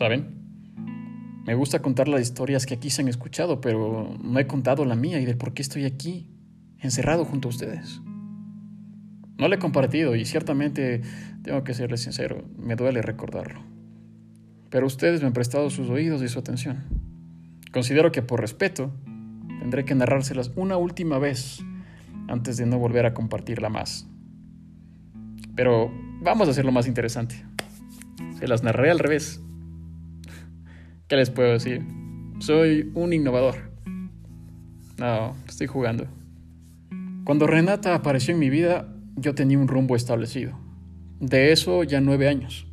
¿Saben? Me gusta contar las historias que aquí se han escuchado, pero no he contado la mía y de por qué estoy aquí, encerrado junto a ustedes. No la he compartido y ciertamente, tengo que serles sincero, me duele recordarlo. Pero ustedes me han prestado sus oídos y su atención. Considero que por respeto tendré que narrárselas una última vez antes de no volver a compartirla más. Pero vamos a hacerlo más interesante. Se las narré al revés. ¿Qué les puedo decir? Soy un innovador. No, estoy jugando. Cuando Renata apareció en mi vida, yo tenía un rumbo establecido. De eso ya nueve años.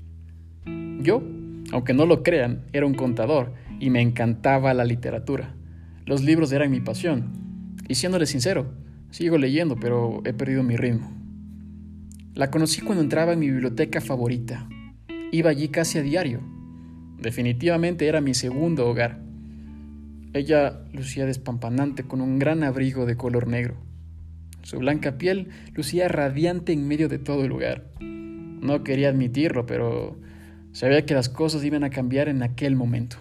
Yo, aunque no lo crean, era un contador y me encantaba la literatura. Los libros eran mi pasión. Y siéndole sincero, sigo leyendo, pero he perdido mi ritmo. La conocí cuando entraba en mi biblioteca favorita. Iba allí casi a diario Definitivamente era mi segundo hogar. Ella lucía despampanante con un gran abrigo de color negro. Su blanca piel lucía radiante en medio de todo el lugar. No quería admitirlo, pero sabía que las cosas iban a cambiar en aquel momento.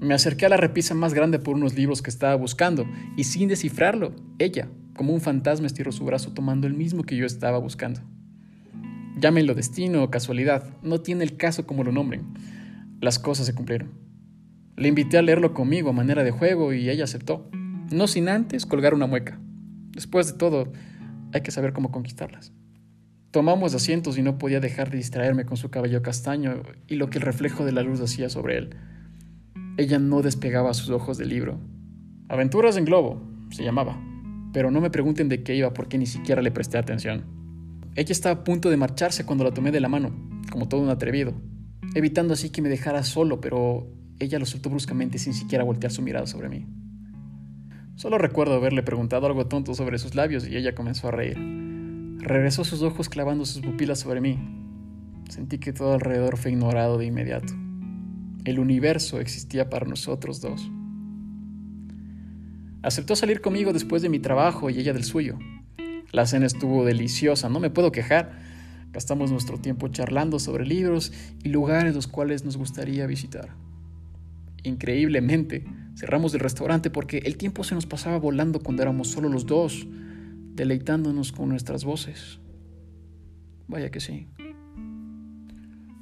Me acerqué a la repisa más grande por unos libros que estaba buscando, y sin descifrarlo, ella, como un fantasma, estiró su brazo tomando el mismo que yo estaba buscando. Llámenlo destino o casualidad, no tiene el caso como lo nombren las cosas se cumplieron. Le invité a leerlo conmigo a manera de juego y ella aceptó, no sin antes colgar una mueca. Después de todo, hay que saber cómo conquistarlas. Tomamos asientos y no podía dejar de distraerme con su cabello castaño y lo que el reflejo de la luz hacía sobre él. Ella no despegaba sus ojos del libro. Aventuras en Globo, se llamaba, pero no me pregunten de qué iba porque ni siquiera le presté atención. Ella estaba a punto de marcharse cuando la tomé de la mano, como todo un atrevido, evitando así que me dejara solo, pero ella lo soltó bruscamente sin siquiera voltear su mirada sobre mí. Solo recuerdo haberle preguntado algo tonto sobre sus labios y ella comenzó a reír. Regresó sus ojos clavando sus pupilas sobre mí. Sentí que todo alrededor fue ignorado de inmediato. El universo existía para nosotros dos. Aceptó salir conmigo después de mi trabajo y ella del suyo. La cena estuvo deliciosa, no me puedo quejar. Gastamos nuestro tiempo charlando sobre libros y lugares los cuales nos gustaría visitar. Increíblemente, cerramos el restaurante porque el tiempo se nos pasaba volando cuando éramos solo los dos, deleitándonos con nuestras voces. Vaya que sí.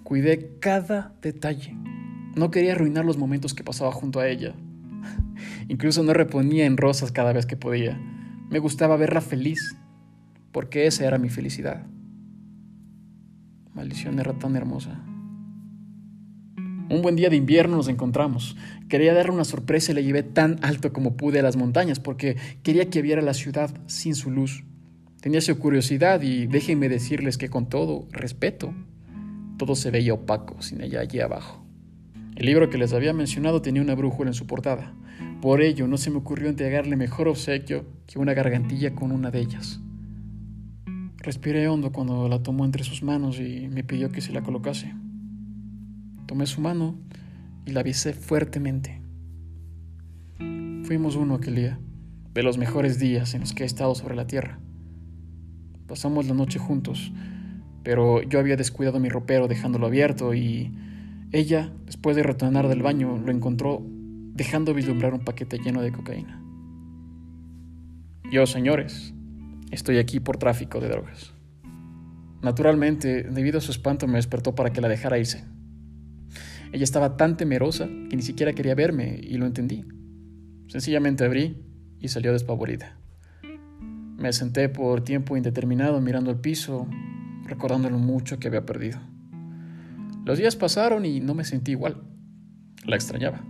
Cuidé cada detalle. No quería arruinar los momentos que pasaba junto a ella. Incluso no reponía en rosas cada vez que podía. Me gustaba verla feliz, porque esa era mi felicidad. Maldición era tan hermosa. Un buen día de invierno nos encontramos. Quería darle una sorpresa y la llevé tan alto como pude a las montañas porque quería que viera la ciudad sin su luz. Tenía su curiosidad y déjenme decirles que con todo respeto, todo se veía opaco sin ella allí abajo. El libro que les había mencionado tenía una brújula en su portada. Por ello no se me ocurrió entregarle mejor obsequio que una gargantilla con una de ellas. Respiré hondo cuando la tomó entre sus manos y me pidió que se la colocase. Tomé su mano y la besé fuertemente. Fuimos uno aquel día, de los mejores días en los que he estado sobre la tierra. Pasamos la noche juntos, pero yo había descuidado mi ropero dejándolo abierto y ella, después de retornar del baño, lo encontró dejando vislumbrar un paquete lleno de cocaína. Yo, señores, Estoy aquí por tráfico de drogas. Naturalmente, debido a su espanto, me despertó para que la dejara irse. Ella estaba tan temerosa que ni siquiera quería verme y lo entendí. Sencillamente abrí y salió despavorida. Me senté por tiempo indeterminado mirando el piso, recordando lo mucho que había perdido. Los días pasaron y no me sentí igual. La extrañaba.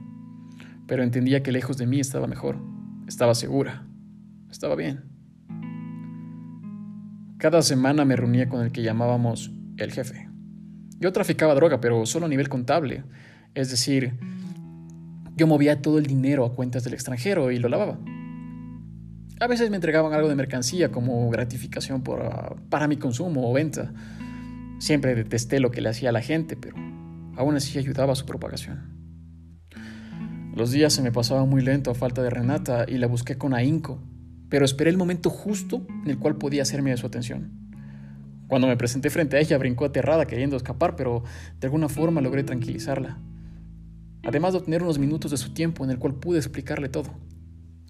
Pero entendía que lejos de mí estaba mejor. Estaba segura. Estaba bien. Cada semana me reunía con el que llamábamos el jefe. Yo traficaba droga, pero solo a nivel contable. Es decir, yo movía todo el dinero a cuentas del extranjero y lo lavaba. A veces me entregaban algo de mercancía como gratificación por, para mi consumo o venta. Siempre detesté lo que le hacía a la gente, pero aún así ayudaba a su propagación. Los días se me pasaban muy lento a falta de Renata y la busqué con ahínco pero esperé el momento justo en el cual podía hacerme de su atención. Cuando me presenté frente a ella, brincó aterrada queriendo escapar, pero de alguna forma logré tranquilizarla. además de obtener unos minutos de su tiempo en el cual pude explicarle todo,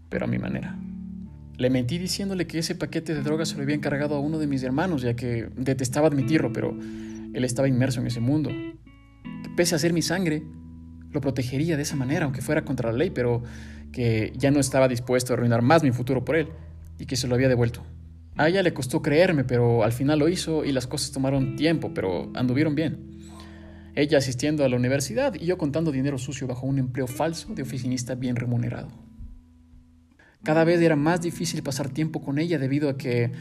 pero a mi manera. Le mentí diciéndole que ese paquete de drogas se lo había encargado a uno de mis hermanos, ya que detestaba admitirlo, pero él estaba inmerso en ese mundo. Que pese a ser mi sangre, lo protegería de esa manera, aunque fuera contra la ley, pero que ya no estaba dispuesto a arruinar más mi futuro por él, y que se lo había devuelto. A ella le costó creerme, pero al final lo hizo y las cosas tomaron tiempo, pero anduvieron bien. Ella asistiendo a la universidad y yo contando dinero sucio bajo un empleo falso de oficinista bien remunerado. Cada vez era más difícil pasar tiempo con ella debido a que,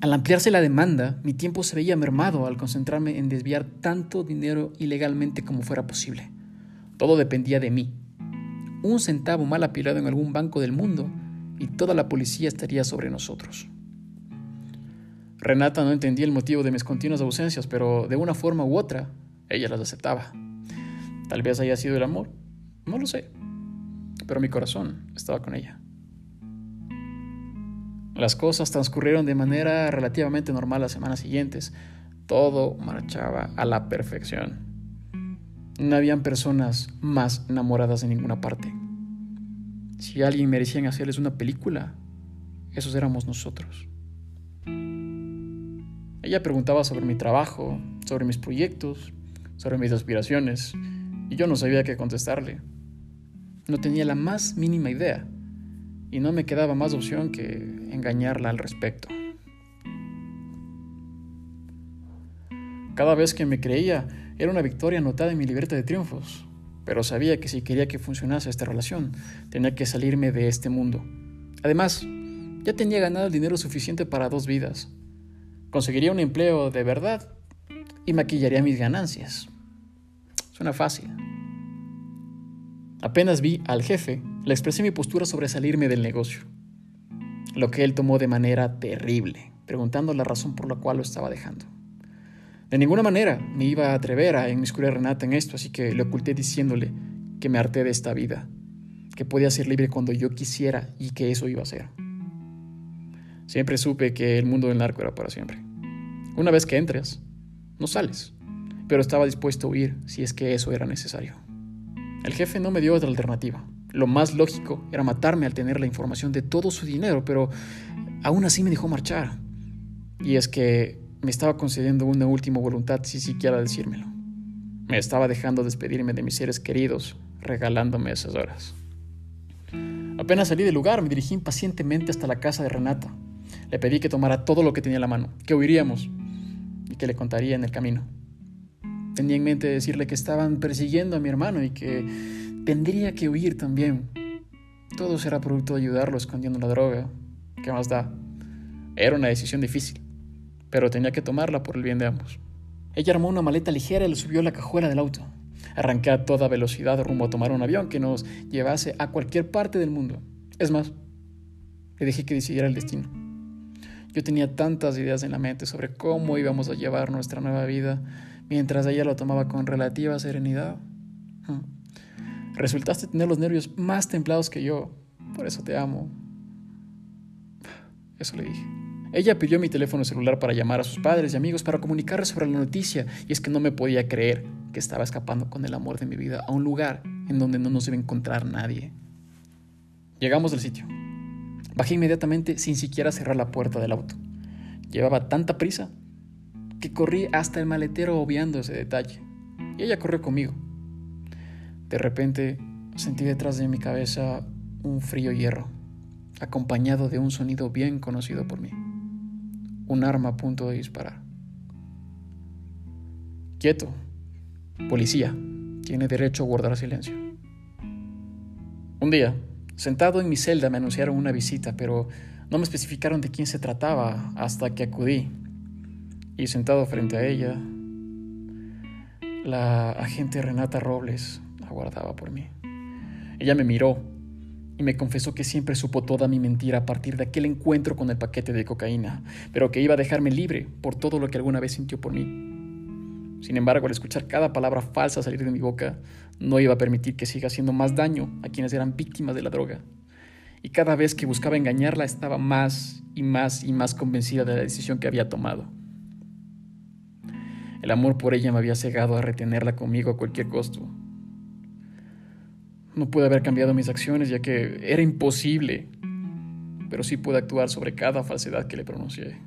al ampliarse la demanda, mi tiempo se veía mermado al concentrarme en desviar tanto dinero ilegalmente como fuera posible. Todo dependía de mí. Un centavo mal apilado en algún banco del mundo y toda la policía estaría sobre nosotros. Renata no entendía el motivo de mis continuas ausencias, pero de una forma u otra, ella las aceptaba. Tal vez haya sido el amor, no lo sé, pero mi corazón estaba con ella. Las cosas transcurrieron de manera relativamente normal las semanas siguientes. Todo marchaba a la perfección. No habían personas más enamoradas en ninguna parte. Si alguien merecía hacerles una película, esos éramos nosotros. Ella preguntaba sobre mi trabajo, sobre mis proyectos, sobre mis aspiraciones, y yo no sabía qué contestarle. No tenía la más mínima idea y no me quedaba más opción que engañarla al respecto. Cada vez que me creía era una victoria anotada en mi libreta de triunfos, pero sabía que si quería que funcionase esta relación, tenía que salirme de este mundo. Además, ya tenía ganado el dinero suficiente para dos vidas. Conseguiría un empleo de verdad y maquillaría mis ganancias. Suena fácil. Apenas vi al jefe, le expresé mi postura sobre salirme del negocio, lo que él tomó de manera terrible, preguntando la razón por la cual lo estaba dejando. De ninguna manera me iba a atrever a inmiscuir a Renata en esto, así que le oculté diciéndole que me harté de esta vida, que podía ser libre cuando yo quisiera y que eso iba a ser. Siempre supe que el mundo del narco era para siempre. Una vez que entres, no sales, pero estaba dispuesto a huir si es que eso era necesario. El jefe no me dio otra alternativa. Lo más lógico era matarme al tener la información de todo su dinero, pero aún así me dejó marchar. Y es que me estaba concediendo una última voluntad sin siquiera decírmelo. Me estaba dejando despedirme de mis seres queridos, regalándome esas horas. Apenas salí del lugar, me dirigí impacientemente hasta la casa de Renata. Le pedí que tomara todo lo que tenía en la mano, que huiríamos y que le contaría en el camino. Tenía en mente decirle que estaban persiguiendo a mi hermano y que tendría que huir también. Todo será producto de ayudarlo escondiendo la droga. ¿Qué más da? Era una decisión difícil, pero tenía que tomarla por el bien de ambos. Ella armó una maleta ligera y le subió a la cajuela del auto. Arranqué a toda velocidad rumbo a tomar un avión que nos llevase a cualquier parte del mundo. Es más, le dije que decidiera el destino. Yo tenía tantas ideas en la mente sobre cómo íbamos a llevar nuestra nueva vida, mientras ella lo tomaba con relativa serenidad. Hmm. Resultaste tener los nervios más templados que yo. Por eso te amo. Eso le dije. Ella pidió mi teléfono celular para llamar a sus padres y amigos para comunicarles sobre la noticia y es que no me podía creer que estaba escapando con el amor de mi vida a un lugar en donde no nos iba a encontrar nadie. Llegamos al sitio. Bajé inmediatamente sin siquiera cerrar la puerta del auto. Llevaba tanta prisa que corrí hasta el maletero obviando ese detalle. Y ella corrió conmigo. De repente sentí detrás de mi cabeza un frío hierro, acompañado de un sonido bien conocido por mí. Un arma a punto de disparar. Quieto. Policía. Tiene derecho a guardar silencio. Un día, sentado en mi celda, me anunciaron una visita, pero no me especificaron de quién se trataba hasta que acudí. Y sentado frente a ella, la agente Renata Robles guardaba por mí. Ella me miró me confesó que siempre supo toda mi mentira a partir de aquel encuentro con el paquete de cocaína, pero que iba a dejarme libre por todo lo que alguna vez sintió por mí. Sin embargo, al escuchar cada palabra falsa salir de mi boca, no iba a permitir que siga haciendo más daño a quienes eran víctimas de la droga. Y cada vez que buscaba engañarla estaba más y más y más convencida de la decisión que había tomado. El amor por ella me había cegado a retenerla conmigo a cualquier costo, No pude haber cambiado mis acciones ya que era imposible, pero sí pude actuar sobre cada falsedad que le pronuncié.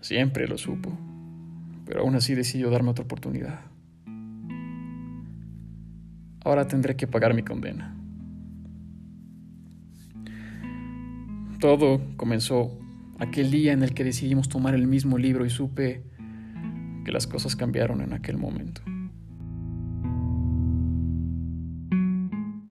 Siempre lo supo, pero aún así decidió darme otra oportunidad. Ahora tendré que pagar mi condena. Todo comenzó aquel día en el que decidimos tomar el mismo libro y supe que las cosas cambiaron en aquel momento.